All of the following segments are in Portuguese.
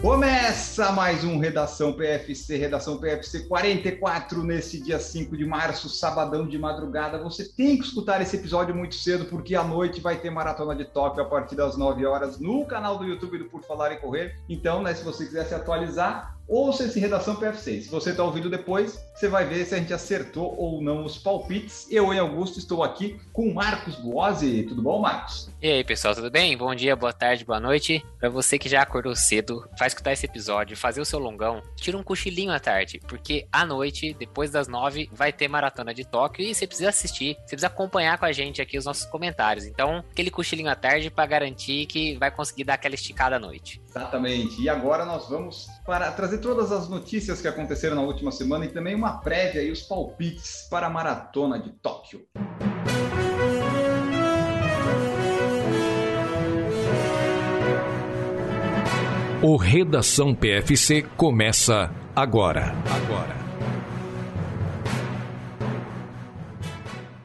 Começa mais um Redação PFC, Redação PFC 44, nesse dia 5 de março, sabadão de madrugada. Você tem que escutar esse episódio muito cedo, porque à noite vai ter Maratona de Tóquio a partir das 9 horas no canal do YouTube do Por Falar e Correr. Então, né, se você quiser se atualizar, ouça esse Redação PFC. Se você está ouvindo depois, você vai ver se a gente acertou ou não os palpites. Eu, em Augusto, estou aqui com Marcos Buozzi. Tudo bom, Marcos? E aí, pessoal, tudo bem? Bom dia, boa tarde, boa noite. Para você que já acordou cedo, vai escutar esse episódio, fazer o seu longão, tira um cochilinho à tarde, porque à noite, depois das nove, vai ter Maratona de Tóquio e você precisa assistir, você precisa acompanhar com a gente aqui os nossos comentários. Então, aquele cochilinho à tarde para garantir que vai conseguir dar aquela esticada à noite. Exatamente. E agora nós vamos para trazer todas as notícias que aconteceram na última semana e também uma prévia e os palpites para a maratona de Tóquio. O Redação PFC começa agora. Agora.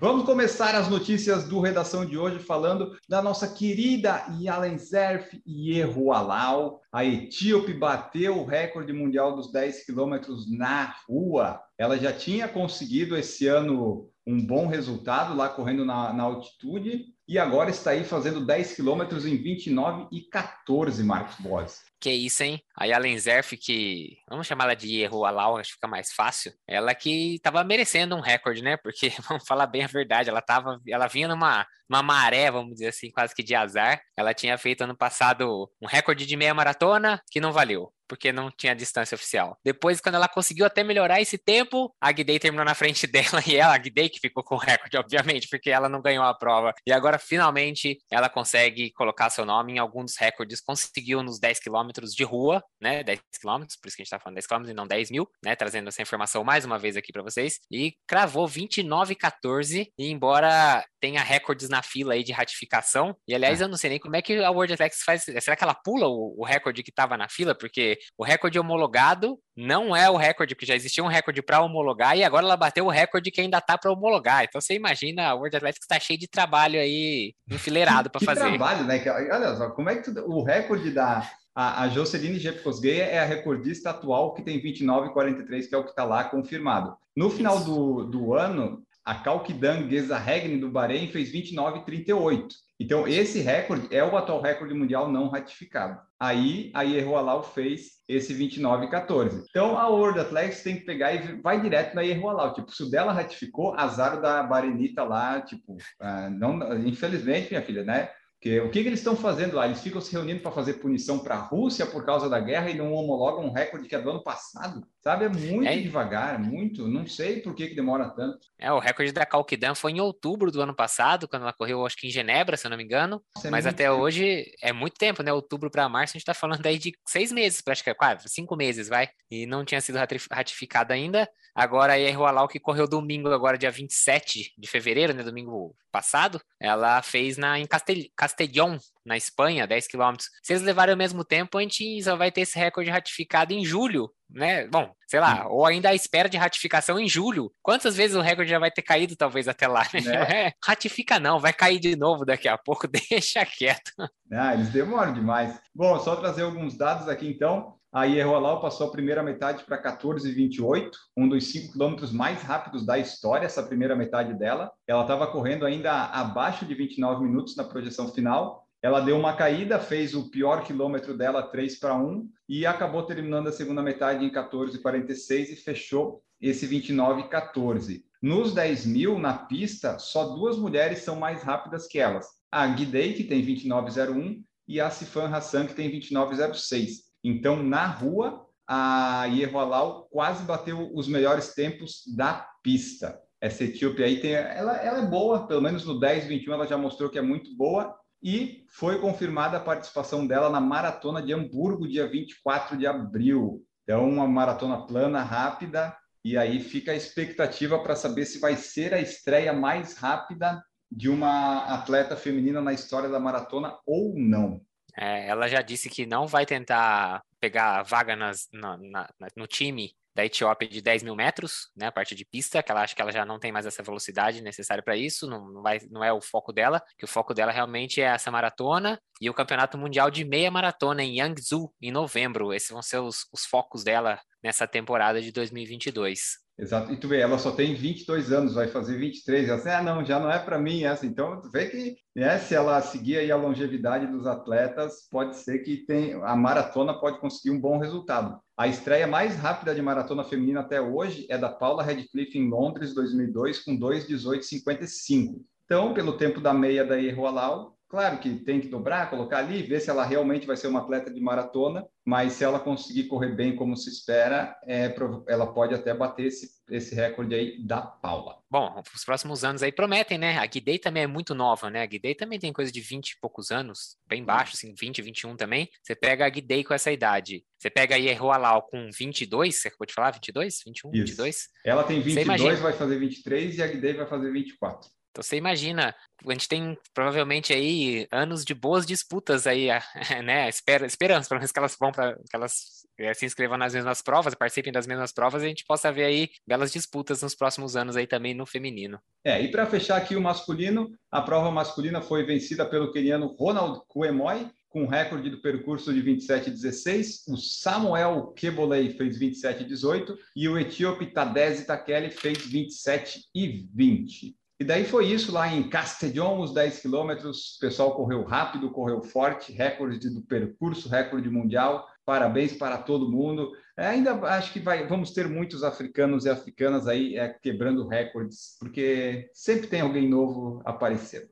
Vamos começar as notícias do Redação de hoje falando da nossa querida Yalenzerf Yehualau. A etíope bateu o recorde mundial dos 10 quilômetros na rua. Ela já tinha conseguido esse ano um bom resultado lá correndo na, na altitude e agora está aí fazendo 10 quilômetros em 29 e 14, Marcos Boas. Que isso, hein? A Yalen que vamos chamar ela de erro Alau, acho que fica mais fácil. Ela que estava merecendo um recorde, né? Porque vamos falar bem a verdade, ela tava, ela vinha numa uma maré, vamos dizer assim, quase que de azar. Ela tinha feito ano passado um recorde de meia maratona que não valeu porque não tinha distância oficial. Depois, quando ela conseguiu até melhorar esse tempo, a Guidei terminou na frente dela e ela, a Guidei que ficou com o recorde, obviamente, porque ela não ganhou a prova. E agora, finalmente, ela consegue colocar seu nome em alguns dos recordes, conseguiu nos 10 quilômetros de rua, né? 10 quilômetros, por isso que a gente tá falando 10 quilômetros e não 10 mil, né? Trazendo essa informação mais uma vez aqui para vocês. E cravou 29,14 e embora tenha recordes na fila aí de ratificação, e aliás, é. eu não sei nem como é que a World Athletics faz, será que ela pula o, o recorde que estava na fila? Porque o recorde homologado não é o recorde, porque já existia um recorde para homologar e agora ela bateu o recorde que ainda tá para homologar. Então você imagina, a World Athletics está cheio de trabalho aí enfileirado para fazer. trabalho, né? Olha só, como é que tu, o recorde da a, a Joceline Jepkosgei é a recordista atual que tem 29,43, que é o que está lá confirmado. No final do, do ano, a Kalkidan Gezaregni do Bahrein fez 29,38. Então, esse recorde é o atual recorde mundial não ratificado. Aí, a Ierroalau fez esse 29,14. Então, a World Athletics tem que pegar e vai direto na Ierroalau. Tipo, se o dela ratificou, azar da Barenita lá, tipo, uh, não, infelizmente, minha filha, né? Porque o que, que eles estão fazendo lá? Eles ficam se reunindo para fazer punição para a Rússia por causa da guerra e não homologam um recorde que é do ano passado? Sabe? É muito é. devagar, muito. Não sei por que, que demora tanto. É, o recorde da Calquidan foi em outubro do ano passado, quando ela correu, acho que em Genebra, se eu não me engano. Nossa, é Mas até tempo. hoje é muito tempo, né? Outubro para março, a gente está falando aí de seis meses, praticamente, quase, cinco meses, vai. E não tinha sido ratificada ainda. Agora, a Erroalau, que correu domingo, agora dia 27 de fevereiro, né? Domingo passado, ela fez na, em Castel, Castellón, na Espanha, 10 quilômetros. Se eles levarem o mesmo tempo, a gente só vai ter esse recorde ratificado em julho, né? Bom, sei lá, ou ainda à espera de ratificação em julho. Quantas vezes o recorde já vai ter caído, talvez, até lá? Né? É, ratifica não, vai cair de novo daqui a pouco, deixa quieto. Ah, eles demoram demais. Bom, só trazer alguns dados aqui então. A Ierrolau passou a primeira metade para 14,28, um dos cinco quilômetros mais rápidos da história, essa primeira metade dela. Ela estava correndo ainda abaixo de 29 minutos na projeção final. Ela deu uma caída, fez o pior quilômetro dela, 3 para 1, e acabou terminando a segunda metade em 14,46 e fechou esse 29,14. Nos 10 mil, na pista, só duas mulheres são mais rápidas que elas. A Guidei, que tem 29,01, e a Sifan Hassan, que tem 29,06. Então, na rua, a Ierroalau quase bateu os melhores tempos da pista. Essa etíope aí tem, ela, ela é boa, pelo menos no 10, 21 ela já mostrou que é muito boa e foi confirmada a participação dela na maratona de Hamburgo, dia 24 de abril. Então, uma maratona plana, rápida, e aí fica a expectativa para saber se vai ser a estreia mais rápida de uma atleta feminina na história da maratona ou não. É, ela já disse que não vai tentar pegar vaga nas, na, na, no time da Etiópia de 10 mil metros, né, a parte de pista, que ela acha que ela já não tem mais essa velocidade necessária para isso, não, não, vai, não é o foco dela, que o foco dela realmente é essa maratona e o Campeonato Mundial de Meia Maratona em Yangzhou, em novembro. Esses vão ser os, os focos dela nessa temporada de 2022. Exato. E tu vê, ela só tem 22 anos, vai fazer 23. Ela assim, ah, não, já não é para mim essa. Então, tu vê que né, se ela seguir aí a longevidade dos atletas, pode ser que tem, a maratona pode conseguir um bom resultado. A estreia mais rápida de maratona feminina até hoje é da Paula Redcliffe em Londres, 2002, com 2:18:55. Então, pelo tempo da meia da Erroalau, Claro que tem que dobrar, colocar ali, ver se ela realmente vai ser uma atleta de maratona, mas se ela conseguir correr bem como se espera, é, ela pode até bater esse, esse recorde aí da Paula. Bom, os próximos anos aí prometem, né? A Guidei também é muito nova, né? A Guidei também tem coisa de 20 e poucos anos, bem baixo, assim, 20, 21 também. Você pega a Guidei com essa idade, você pega aí a Roalau com 22, você acabou de falar? 22? 21? Isso. 22? Ela tem 22, vai fazer 23 e a Guidei vai fazer 24. Então você imagina, a gente tem provavelmente aí anos de boas disputas aí, né? Espera, esperamos, pelo menos que elas vão para que elas é, se inscrevam nas mesmas provas, participem das mesmas provas, a gente possa ver aí belas disputas nos próximos anos aí também no feminino. É, e para fechar aqui o masculino, a prova masculina foi vencida pelo queniano Ronald Kuemoy, com recorde do percurso de 27,16. O Samuel Kebolei fez 27,18 e o etíope Tadesse Takeli fez 27,20. E daí foi isso lá em Castellón, os 10 quilômetros. O pessoal correu rápido, correu forte, recorde do percurso, recorde mundial. Parabéns para todo mundo. É, ainda acho que vai, vamos ter muitos africanos e africanas aí é, quebrando recordes, porque sempre tem alguém novo aparecendo.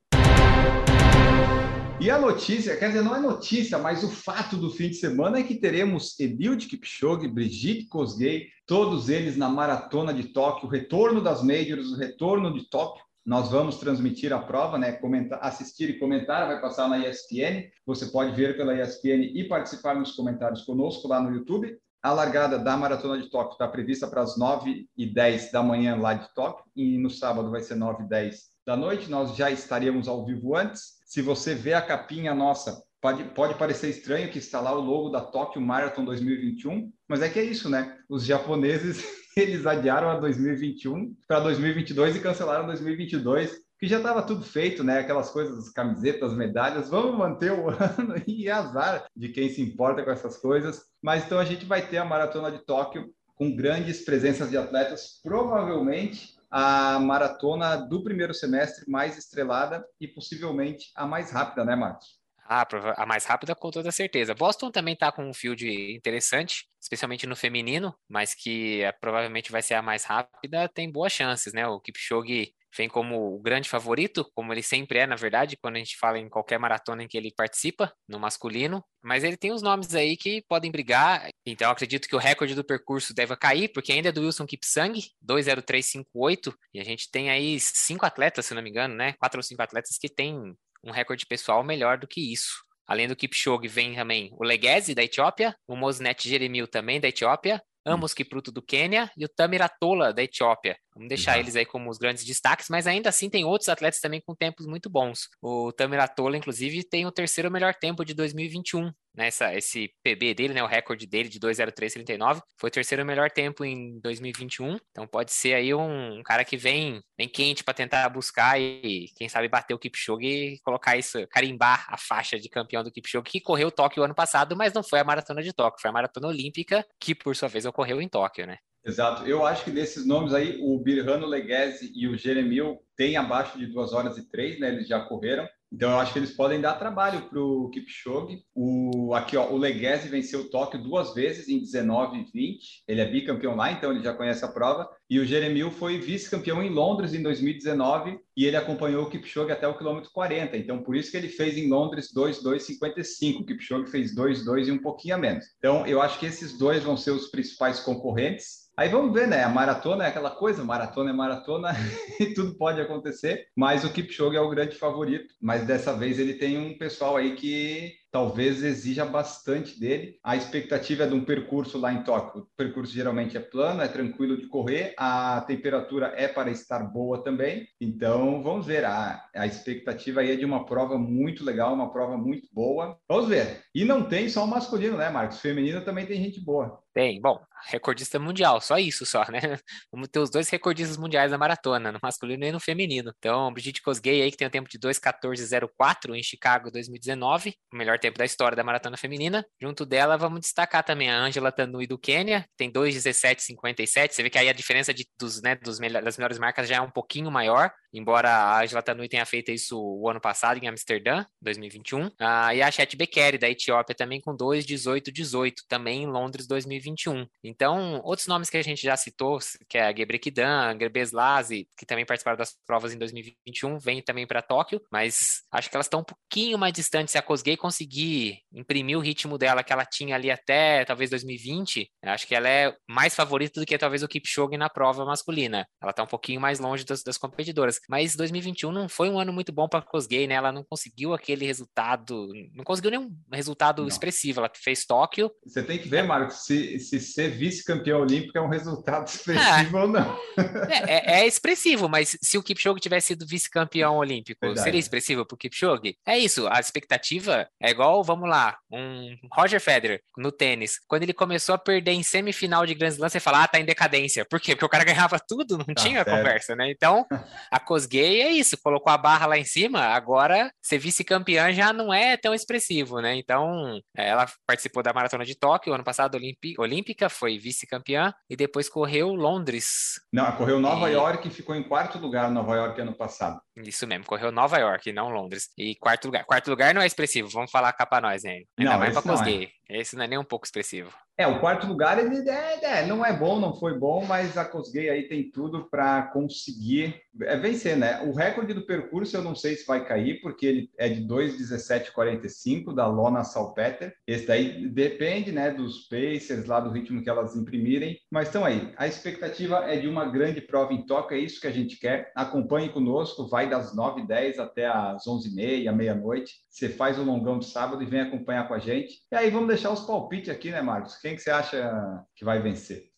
E a notícia, quer dizer, não é notícia, mas o fato do fim de semana é que teremos Eliud Kipchoge, Brigitte Kosgei, todos eles na maratona de Tóquio, o retorno das majors, o retorno de Tóquio. Nós vamos transmitir a prova, né? Comentar, assistir e comentar, vai passar na ESPN. Você pode ver pela ESPN e participar nos comentários conosco lá no YouTube. A largada da Maratona de Tóquio está prevista para as 9h10 da manhã lá de Tóquio, e no sábado vai ser 9h10 da noite. Nós já estaríamos ao vivo antes. Se você vê a capinha nossa, pode, pode parecer estranho que está lá o logo da Tóquio Marathon 2021, mas é que é isso, né? Os japoneses eles adiaram a 2021 para 2022 e cancelaram 2022, que já estava tudo feito, né? Aquelas coisas, camisetas, medalhas, vamos manter o ano e azar de quem se importa com essas coisas. Mas então a gente vai ter a maratona de Tóquio com grandes presenças de atletas, provavelmente a maratona do primeiro semestre mais estrelada e possivelmente a mais rápida, né, Marcos? Ah, a mais rápida com toda certeza. Boston também está com um field interessante, especialmente no feminino, mas que é, provavelmente vai ser a mais rápida, tem boas chances, né? O Kipchoge vem como o grande favorito, como ele sempre é, na verdade, quando a gente fala em qualquer maratona em que ele participa, no masculino, mas ele tem os nomes aí que podem brigar, então acredito que o recorde do percurso deve cair, porque ainda é do Wilson Kipsang, 20358, e a gente tem aí cinco atletas, se não me engano, né? Quatro ou cinco atletas que têm um recorde pessoal melhor do que isso. Além do Kipchoge, vem também o Leguese, da Etiópia, o Mosnet Jeremil, também da Etiópia, Amos Kipruto do Quênia e o Tamir Atola da Etiópia. Vamos deixar eles aí como os grandes destaques, mas ainda assim tem outros atletas também com tempos muito bons. O Tamir Atola, inclusive, tem o terceiro melhor tempo de 2021 nessa esse PB dele, né, o recorde dele de 2:03:39, foi o terceiro melhor tempo em 2021. Então pode ser aí um, cara que vem bem quente para tentar buscar e quem sabe bater o Kipchoge e colocar isso, carimbar a faixa de campeão do Kipchoge que correu Tóquio ano passado, mas não foi a maratona de Tóquio, foi a maratona olímpica que por sua vez ocorreu em Tóquio, né? Exato. Eu acho que desses nomes aí, o Birrano Leguese e o Jeremil têm abaixo de 2 horas e 3, né? Eles já correram. Então, eu acho que eles podem dar trabalho para o Kipchoge. O, aqui, ó, o Leguese venceu o Tóquio duas vezes, em 19 e 20. Ele é bicampeão lá, então ele já conhece a prova. E o Jeremil foi vice-campeão em Londres em 2019 e ele acompanhou o Kipchoge até o quilômetro 40. Então, por isso que ele fez em Londres 2,2,55. O Kipchoge fez 2,2 e um pouquinho a menos. Então, eu acho que esses dois vão ser os principais concorrentes. Aí vamos ver, né? A maratona é aquela coisa, maratona é maratona e tudo pode acontecer, mas o Kipchoge é o grande favorito. Mas dessa vez ele tem um pessoal aí que talvez exija bastante dele. A expectativa é de um percurso lá em Tóquio. O percurso geralmente é plano, é tranquilo de correr, a temperatura é para estar boa também. Então, vamos ver. A, a expectativa aí é de uma prova muito legal, uma prova muito boa. Vamos ver. E não tem só o masculino, né, Marcos? Feminino também tem gente boa. Tem, bom, recordista mundial, só isso só, né? Vamos ter os dois recordistas mundiais da maratona, no masculino e no feminino. Então, Brigitte Kosgei aí, que tem o tempo de 2,14,04 em Chicago 2019, o melhor tempo da história da maratona feminina. Junto dela, vamos destacar também a Angela Tanui do Quênia, tem 2,17,57. Você vê que aí a diferença de, dos, né, dos das melhores marcas já é um pouquinho maior, embora a Angela Tanui tenha feito isso o ano passado em Amsterdã, 2021. Ah, e a Chet Bekele, da Etiópia, também com 2,18,18, também em Londres 2021. 2021. Então, outros nomes que a gente já citou, que é a Gebrekidan, Gerbeslazi, que também participaram das provas em 2021, vem também para Tóquio, mas acho que elas estão um pouquinho mais distantes. Se a Kosgei conseguir imprimir o ritmo dela que ela tinha ali até talvez 2020, acho que ela é mais favorita do que talvez o Kipchoge na prova masculina. Ela está um pouquinho mais longe das, das, competidoras. Mas 2021 não foi um ano muito bom para Kosgei, né? Ela não conseguiu aquele resultado, não conseguiu nenhum resultado não. expressivo. Ela fez Tóquio. Você tem que ver, Marcos, se se, ser vice-campeão olímpico é um resultado expressivo ah, ou não. É, é, é, expressivo, mas se o Kipchoge tivesse sido vice-campeão olímpico, Verdade. seria expressivo para o Kipchoge? É isso, a expectativa é igual, vamos lá, um Roger Federer no tênis. Quando ele começou a perder em semifinal de Grand Slam, você fala, ah, tá em decadência. Por quê? Porque o cara ganhava tudo, não tá tinha certo. conversa, né? Então, a Kosgei é isso, colocou a barra lá em cima, agora ser vice-campeã já não é tão expressivo, né? Então, ela participou da Maratona de Tóquio ano passado, olímpica, foi vice-campeã, e depois correu Londres. Não, correu Nova e... York e ficou em quarto lugar Nova York ano passado. Isso mesmo, correu Nova York, não Londres. E quarto lugar. Quarto lugar não é expressivo, vamos falar cá pra nós, né? Ainda não, mais pra Cosgay. Esse não é nem um pouco expressivo. É, o quarto lugar ele é, é, não é bom, não foi bom, mas a Cosgay aí tem tudo para conseguir é, vencer, né? O recorde do percurso eu não sei se vai cair, porque ele é de 2,17,45 da Lona Salpeter. Esse daí depende, né, dos Pacers lá do ritmo que elas imprimirem, mas estão aí. A expectativa é de uma grande prova em Tóquio, é isso que a gente quer. Acompanhe conosco, vai das 9h10 até as 11h30, meia-noite. Você faz o longão de sábado e vem acompanhar com a gente. E aí vamos deixar os palpites aqui, né, Marcos? Quem que você acha que vai vencer?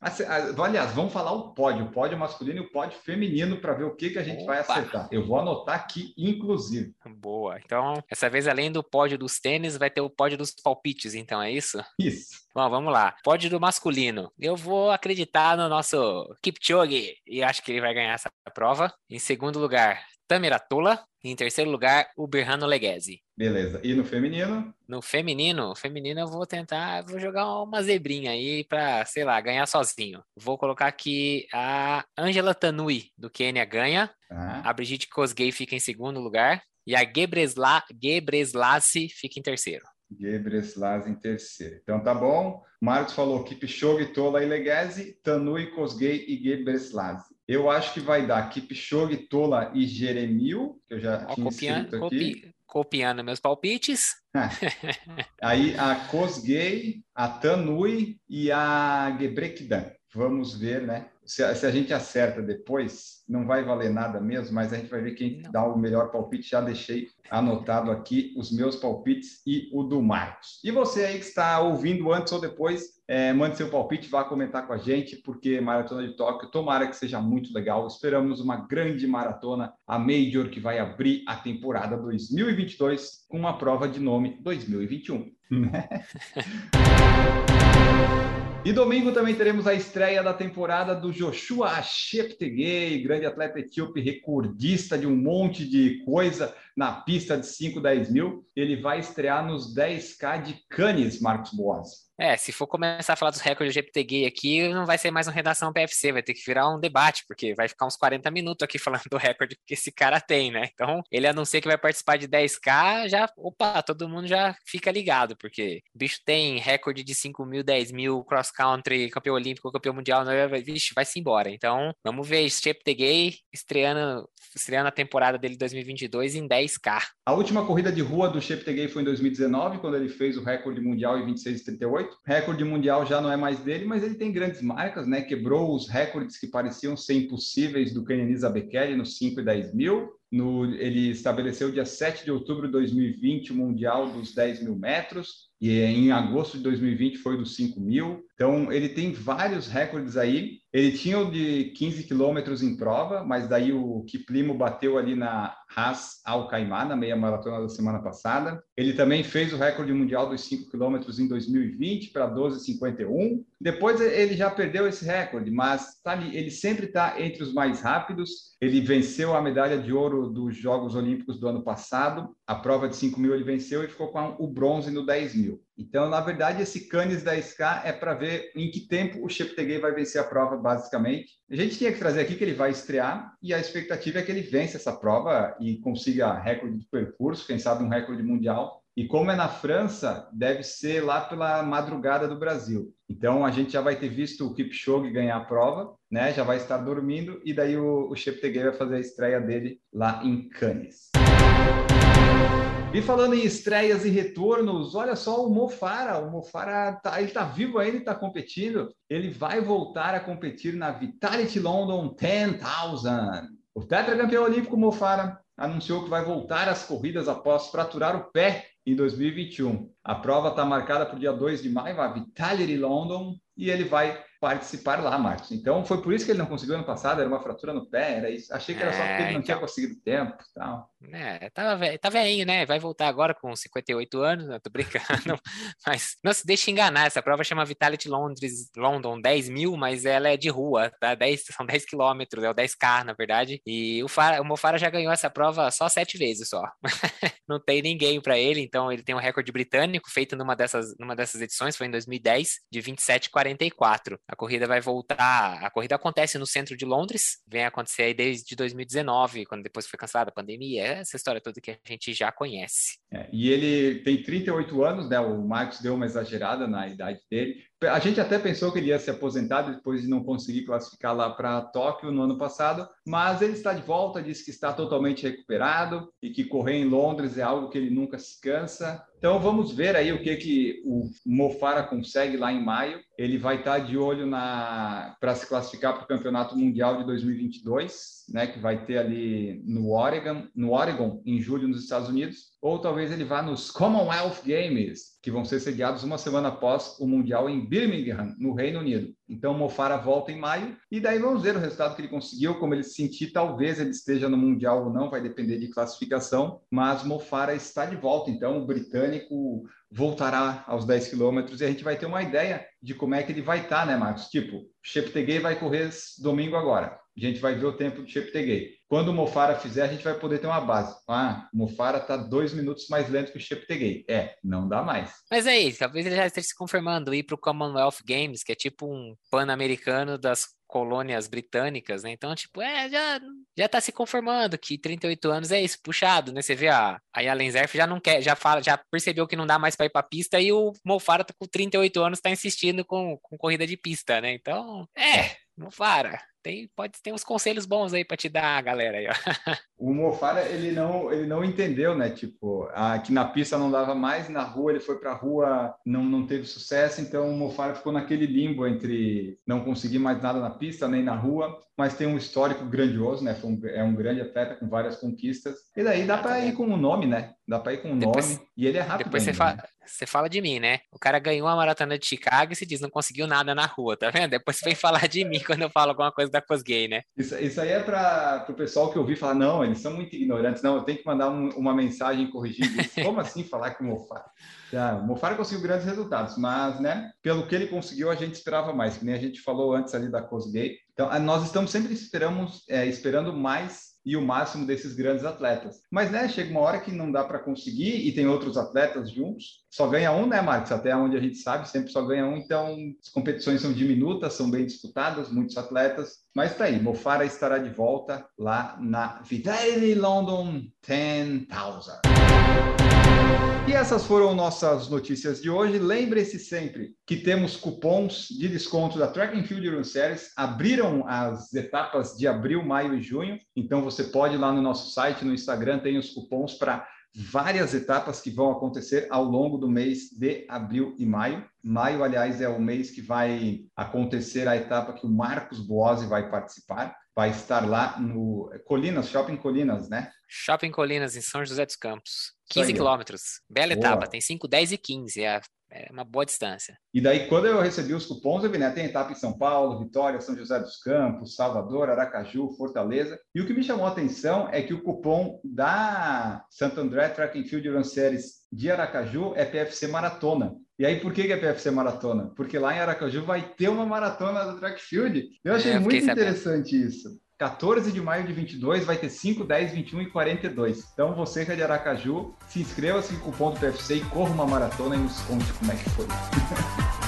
Aliás, vamos falar o pódio, o pódio masculino e o pódio feminino para ver o que, que a gente Opa. vai acertar. Eu vou anotar aqui, inclusive. Boa. Então, essa vez, além do pódio dos tênis, vai ter o pódio dos palpites, então, é isso? Isso. Bom, vamos lá. Pódio do masculino. Eu vou acreditar no nosso Kipchoge e acho que ele vai ganhar essa prova. Em segundo lugar, Tamira Tola. Em terceiro lugar, o Berrano Leguese. Beleza. E no feminino? No feminino, feminino eu vou tentar, vou jogar uma zebrinha aí para, sei lá, ganhar sozinho. Vou colocar aqui a Angela Tanui do Quênia ganha. Ah. A Brigitte Kosgei fica em segundo lugar e a Gebresla, Gebreslassi fica em terceiro. Gebreslassi em terceiro. Então tá bom. Marcos falou Kipchoge, Tola e Leguese, Tanui, Kosgei e Gebreslassi. Eu acho que vai dar Kipchoge, Tola e Jeremil, que eu já Ó, tinha copiando, aqui. Copi, copiando meus palpites. Aí a Kosgei, a Tanui e a Gebrekdan. Vamos ver, né? Se a, se a, gente acerta depois, não vai valer nada mesmo, mas a gente vai ver quem não. dá o melhor palpite. Já deixei anotado aqui os meus palpites e o do Marcos. E você aí que está ouvindo antes ou depois, é, mande seu palpite, vá comentar com a gente, porque Maratona de Tóquio, tomara que seja muito legal. Esperamos uma grande maratona, a Major, que vai abrir a temporada 2022 com uma prova de nome 2021. E domingo também teremos a estreia da temporada do Joshua Cheptegei, grande atleta etíope, recordista de um monte de coisa na pista de 5, 10 mil. Ele vai estrear nos 10K de Cannes, Marcos Boas. É, se for começar a falar dos recordes de GPTG aqui, não vai ser mais uma redação PFC, vai ter que virar um debate, porque vai ficar uns 40 minutos aqui falando do recorde que esse cara tem, né? Então, ele anuncia que vai participar de 10K, já, opa, todo mundo já fica ligado, porque o bicho tem recorde de 5 mil, 10 mil, cross country, campeão olímpico, campeão mundial, né? vixe, vai-se embora. Então, vamos ver GPTG estreando, estreando a temporada dele 2022 em 10K. A última corrida de rua do Cheptegei foi em 2019, quando ele fez o recorde mundial em 26,38. Recorde mundial já não é mais dele, mas ele tem grandes marcas, né? Quebrou os recordes que pareciam ser impossíveis do Kenenisa Bekele nos 5 e 10 mil. No, ele estabeleceu dia 7 de outubro de 2020 o Mundial dos 10 mil metros, e em agosto de 2020 foi dos 5 mil. Então, ele tem vários recordes aí. Ele tinha o de 15 quilômetros em prova, mas daí o Kiplimo bateu ali na Haas Al Khaimah, na meia maratona da semana passada. Ele também fez o recorde mundial dos 5 quilômetros em 2020 para 12,51. Depois ele já perdeu esse recorde, mas tá ali, ele sempre está entre os mais rápidos. Ele venceu a medalha de ouro dos Jogos Olímpicos do ano passado. A prova de 5 mil ele venceu e ficou com o bronze no 10 mil. Então, na verdade, esse Canis 10K é para ver em que tempo o Cheptegei vai vencer a prova, basicamente. A gente tinha que trazer aqui que ele vai estrear e a expectativa é que ele vence essa prova e consiga recorde de percurso, quem sabe um recorde mundial. E como é na França, deve ser lá pela madrugada do Brasil. Então, a gente já vai ter visto o Kipchoge ganhar a prova, né? Já vai estar dormindo e daí o, o Cheptegei vai fazer a estreia dele lá em Cannes. E falando em estreias e retornos, olha só o Mofara. O Mofara tá, ele tá vivo ainda, está competindo. Ele vai voltar a competir na Vitality London 10,000. O tetracampeão olímpico Mofara anunciou que vai voltar às corridas após fraturar o pé em 2021. A prova está marcada para o dia 2 de maio, a Vitality London, e ele vai participar lá, Marcos. Então foi por isso que ele não conseguiu ano passado, era uma fratura no pé, era isso. Achei que era só porque ele não então... tinha conseguido tempo tal. É, tava, ve tá velhinho, né? Vai voltar agora com 58 anos, não tô brincando. mas não se deixe enganar, essa prova chama Vitality Londres, London 10 mil, mas ela é de rua, tá? 10, são 10 quilômetros, é o 10K, na verdade. E o, Fara, o Mofara já ganhou essa prova só sete vezes só. não tem ninguém para ele, então ele tem um recorde britânico feito numa dessas, numa dessas edições, foi em 2010, de 27,44. A corrida vai voltar. A corrida acontece no centro de Londres, vem acontecer aí desde 2019, quando depois foi cancelada a pandemia, essa história toda que a gente já conhece. É, e ele tem 38 anos, né? O Marcos deu uma exagerada na idade dele. A gente até pensou que ele ia se aposentar depois de não conseguir classificar lá para Tóquio no ano passado, mas ele está de volta, disse que está totalmente recuperado e que correr em Londres é algo que ele nunca se cansa. Então vamos ver aí o que, que o Mofara consegue lá em maio. Ele vai estar de olho na para se classificar para o Campeonato Mundial de 2022, né, que vai ter ali no Oregon, no Oregon em julho nos Estados Unidos, ou talvez ele vá nos Commonwealth Games, que vão ser sediados uma semana após o Mundial em Birmingham, no Reino Unido. Então, Mofara volta em maio e daí vamos ver o resultado que ele conseguiu, como ele se sentir. Talvez ele esteja no Mundial ou não, vai depender de classificação, mas Mofara está de volta. Então, o britânico voltará aos 10 quilômetros e a gente vai ter uma ideia de como é que ele vai estar, né, Marcos? Tipo, Cheptegei vai correr domingo agora. A gente vai ver o tempo do Cheptegei. Quando o Mofara fizer, a gente vai poder ter uma base. Ah, o Mofara está dois minutos mais lento que o Cheptegei. É, não dá mais. Mas é isso, talvez ele já esteja se confirmando ir para o Commonwealth Games, que é tipo um pan-americano das colônias britânicas, né? Então, tipo, é, já, já tá se conformando que 38 anos é isso, puxado, né? Você vê a, a Yalen Zerf já não quer, já fala, já percebeu que não dá mais para ir pra pista e o Mofara tá com 38 anos, tá insistindo com, com corrida de pista, né? Então, é, Mofara tem, pode ter uns conselhos bons aí para te dar, galera. Aí, o Mofara, ele não, ele não entendeu, né? Tipo, aqui na pista não dava mais, na rua ele foi para a rua, não, não teve sucesso, então o Mofara ficou naquele limbo entre não conseguir mais nada na pista nem na rua, mas tem um histórico grandioso, né? Um, é um grande atleta com várias conquistas. E daí dá para ir com o nome, né? Dá para ir com o nome. E ele é rápido. Depois você, fala, né? você fala de mim, né? O cara ganhou a maratona de Chicago e se diz não conseguiu nada na rua, tá vendo? Depois você vem falar de mim quando eu falo alguma coisa da Cosgay, né? Isso, isso aí é para o pessoal que ouvi falar, não, eles são muito ignorantes. Não, eu tenho que mandar um, uma mensagem corrigindo isso. Como assim falar que o Mofara? Ah, o Mofara conseguiu grandes resultados, mas, né, pelo que ele conseguiu, a gente esperava mais, que nem a gente falou antes ali da Cosgay. Então, nós estamos sempre esperamos, é, esperando mais e o máximo desses grandes atletas. Mas, né, chega uma hora que não dá para conseguir e tem outros atletas juntos. Só ganha um, né, Marcos? Até onde a gente sabe, sempre só ganha um. Então, as competições são diminutas, são bem disputadas, muitos atletas. Mas tá aí, Mofara estará de volta lá na Vitality London 10,000. E essas foram nossas notícias de hoje. Lembre-se sempre que temos cupons de desconto da Track and Field Run Series. Abriram as etapas de abril, maio e junho. Então você pode ir lá no nosso site, no Instagram, tem os cupons para várias etapas que vão acontecer ao longo do mês de abril e maio. Maio, aliás, é o mês que vai acontecer a etapa que o Marcos Boazzi vai participar. Vai estar lá no Colinas, Shopping Colinas, né? Shopping Colinas, em São José dos Campos. 15 quilômetros. Bela Boa. etapa, tem 5, 10 e 15. É é uma boa distância. E daí, quando eu recebi os cupons, eu vi, né? Tem etapa em São Paulo, Vitória, São José dos Campos, Salvador, Aracaju, Fortaleza. E o que me chamou a atenção é que o cupom da Santo André Track and Field Run Series de Aracaju é PFC Maratona. E aí, por que é PFC Maratona? Porque lá em Aracaju vai ter uma maratona do Track Field. Eu achei é, eu muito interessante sabendo. isso. 14 de maio de 22 vai ter 5, 10, 21 e 42. Então você que é de Aracaju, se inscreva-se com o do PFC e corra uma maratona e nos conte como é que foi.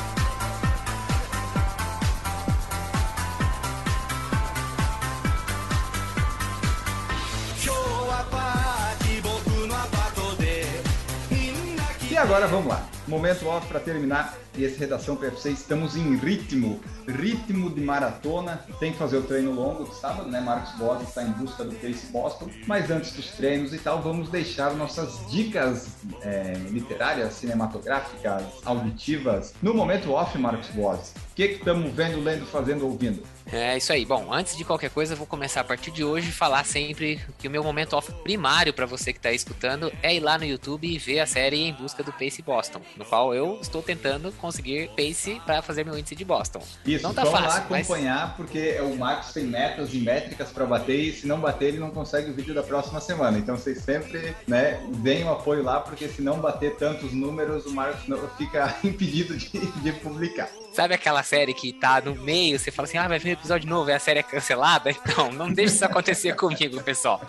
E agora vamos lá. Momento off para terminar esse Redação PFC. Estamos em ritmo, ritmo de maratona. Tem que fazer o treino longo de sábado, né? Marcos Bosa está em busca do Pace Boston. Mas antes dos treinos e tal, vamos deixar nossas dicas é, literárias, cinematográficas, auditivas. No momento off, Marcos Bosa, o que estamos vendo, lendo, fazendo, ouvindo? É isso aí. Bom, antes de qualquer coisa, eu vou começar a partir de hoje falar sempre que o meu momento off primário para você que está escutando é ir lá no YouTube e ver a série Em Busca do Pace Boston, no qual eu estou tentando conseguir pace para fazer meu índice de Boston. Isso, não tá fácil, lá acompanhar, mas... porque o Marcos tem metas e métricas para bater e se não bater, ele não consegue o vídeo da próxima semana. Então vocês sempre né, deem o apoio lá, porque se não bater tantos números, o Marcos não, fica impedido de, de publicar. Sabe aquela série que tá no meio, você fala assim, ah, vai vir episódio novo e a série é cancelada? Então, não deixe isso acontecer comigo, pessoal.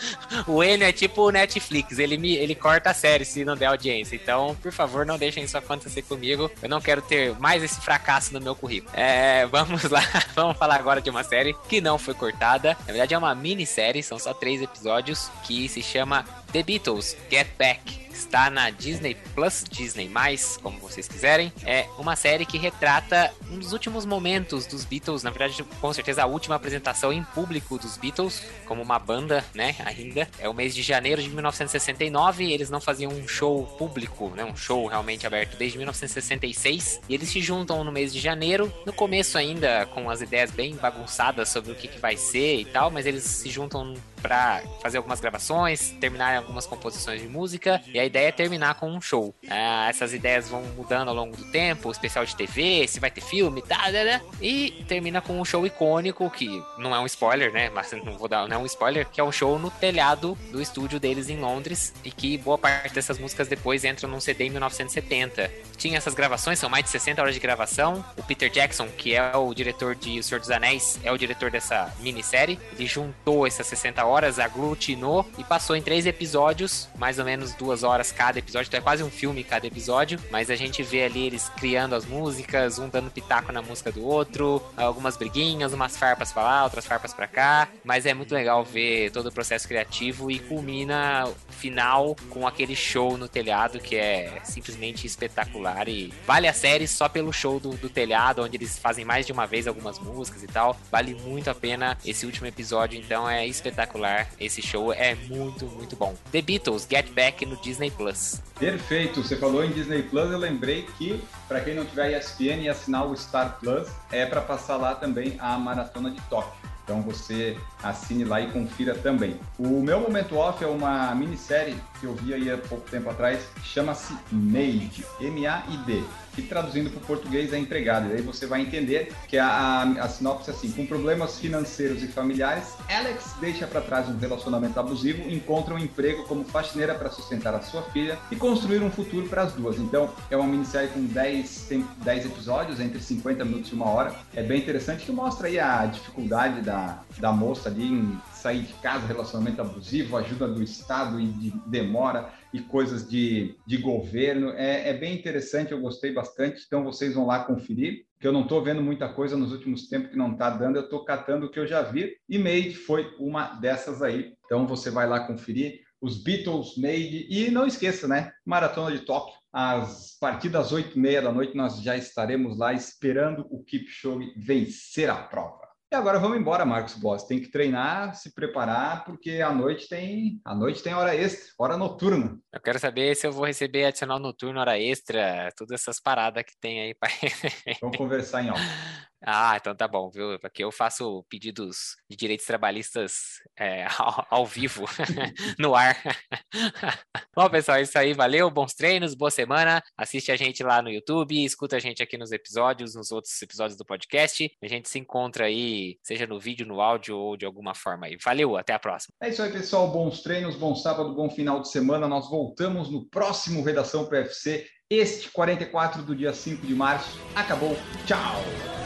O Enio é tipo o Netflix, ele, me, ele corta a série se não der audiência. Então, por favor, não deixem isso acontecer comigo. Eu não quero ter mais esse fracasso no meu currículo. É, vamos lá, vamos falar agora de uma série que não foi cortada. Na verdade, é uma minissérie, são só três episódios, que se chama The Beatles Get Back está na Disney Plus, Disney Mais, como vocês quiserem. É uma série que retrata um dos últimos momentos dos Beatles, na verdade, com certeza a última apresentação em público dos Beatles, como uma banda, né, ainda. É o mês de janeiro de 1969, eles não faziam um show público, né, um show realmente aberto desde 1966, e eles se juntam no mês de janeiro, no começo ainda com as ideias bem bagunçadas sobre o que, que vai ser e tal, mas eles se juntam para fazer algumas gravações, terminar algumas composições de música, e a ideia é terminar com um show. Ah, essas ideias vão mudando ao longo do tempo, especial de TV, se vai ter filme, tá, tá, tá, e termina com um show icônico, que não é um spoiler, né, mas não vou dar, não é um spoiler, que é um show no telhado do estúdio deles em Londres, e que boa parte dessas músicas depois entram num CD em 1970. Tinha essas gravações, são mais de 60 horas de gravação, o Peter Jackson, que é o diretor de O Senhor dos Anéis, é o diretor dessa minissérie, ele juntou essas 60 horas horas, aglutinou e passou em três episódios, mais ou menos duas horas cada episódio, então é quase um filme cada episódio, mas a gente vê ali eles criando as músicas, um dando pitaco na música do outro, algumas briguinhas, umas farpas pra lá, outras farpas pra cá, mas é muito legal ver todo o processo criativo e culmina final com aquele show no telhado que é simplesmente espetacular. E vale a série só pelo show do, do telhado, onde eles fazem mais de uma vez algumas músicas e tal, vale muito a pena esse último episódio, então é espetacular espetacular. Esse show é muito, muito bom. The Beatles, Get Back no Disney Plus. Perfeito. Você falou em Disney Plus, eu lembrei que para quem não tiver ESPN e assinar o Star Plus, é para passar lá também a maratona de Tóquio. Então você assine lá e confira também. O meu momento off é uma minissérie que eu vi aí há pouco tempo atrás, chama-se Made, M-A-I-D que traduzindo para o português é empregado. E aí você vai entender que a, a, a sinopse é assim: com problemas financeiros e familiares, Alex deixa para trás um relacionamento abusivo, encontra um emprego como faxineira para sustentar a sua filha e construir um futuro para as duas. Então, é uma minissérie com 10, tem 10 episódios, entre 50 minutos e uma hora. É bem interessante que mostra aí a dificuldade da, da moça ali em sair de casa, relacionamento abusivo, ajuda do Estado e de demora e coisas de, de governo. É, é bem interessante, eu gostei bastante. Então vocês vão lá conferir, que eu não estou vendo muita coisa nos últimos tempos que não está dando, eu estou catando o que eu já vi. E Made foi uma dessas aí. Então você vai lá conferir os Beatles Made. E não esqueça, né? Maratona de Tóquio. Às partidas das oito e meia da noite, nós já estaremos lá esperando o Kipchoge vencer a prova. E agora vamos embora, Marcos Boss. Tem que treinar, se preparar, porque a noite tem a noite tem hora extra, hora noturna. Eu quero saber se eu vou receber adicional noturno, hora extra, todas essas paradas que tem aí. Pra... Vamos conversar em off. Ah, então tá bom, viu? Aqui eu faço pedidos de direitos trabalhistas é, ao, ao, vivo, no ar. bom, pessoal, é isso aí. Valeu, bons treinos, boa semana. Assiste a gente lá no YouTube, escuta a gente aqui nos episódios, nos outros episódios do podcast. A gente se encontra aí, seja no vídeo, no áudio ou de alguma forma aí. Valeu, até a próxima. É isso aí, pessoal. Bons treinos, bom sábado, bom final de semana. Nós voltamos no próximo Redação PFC. Este 44 do dia 5 de março. Acabou. Tchau!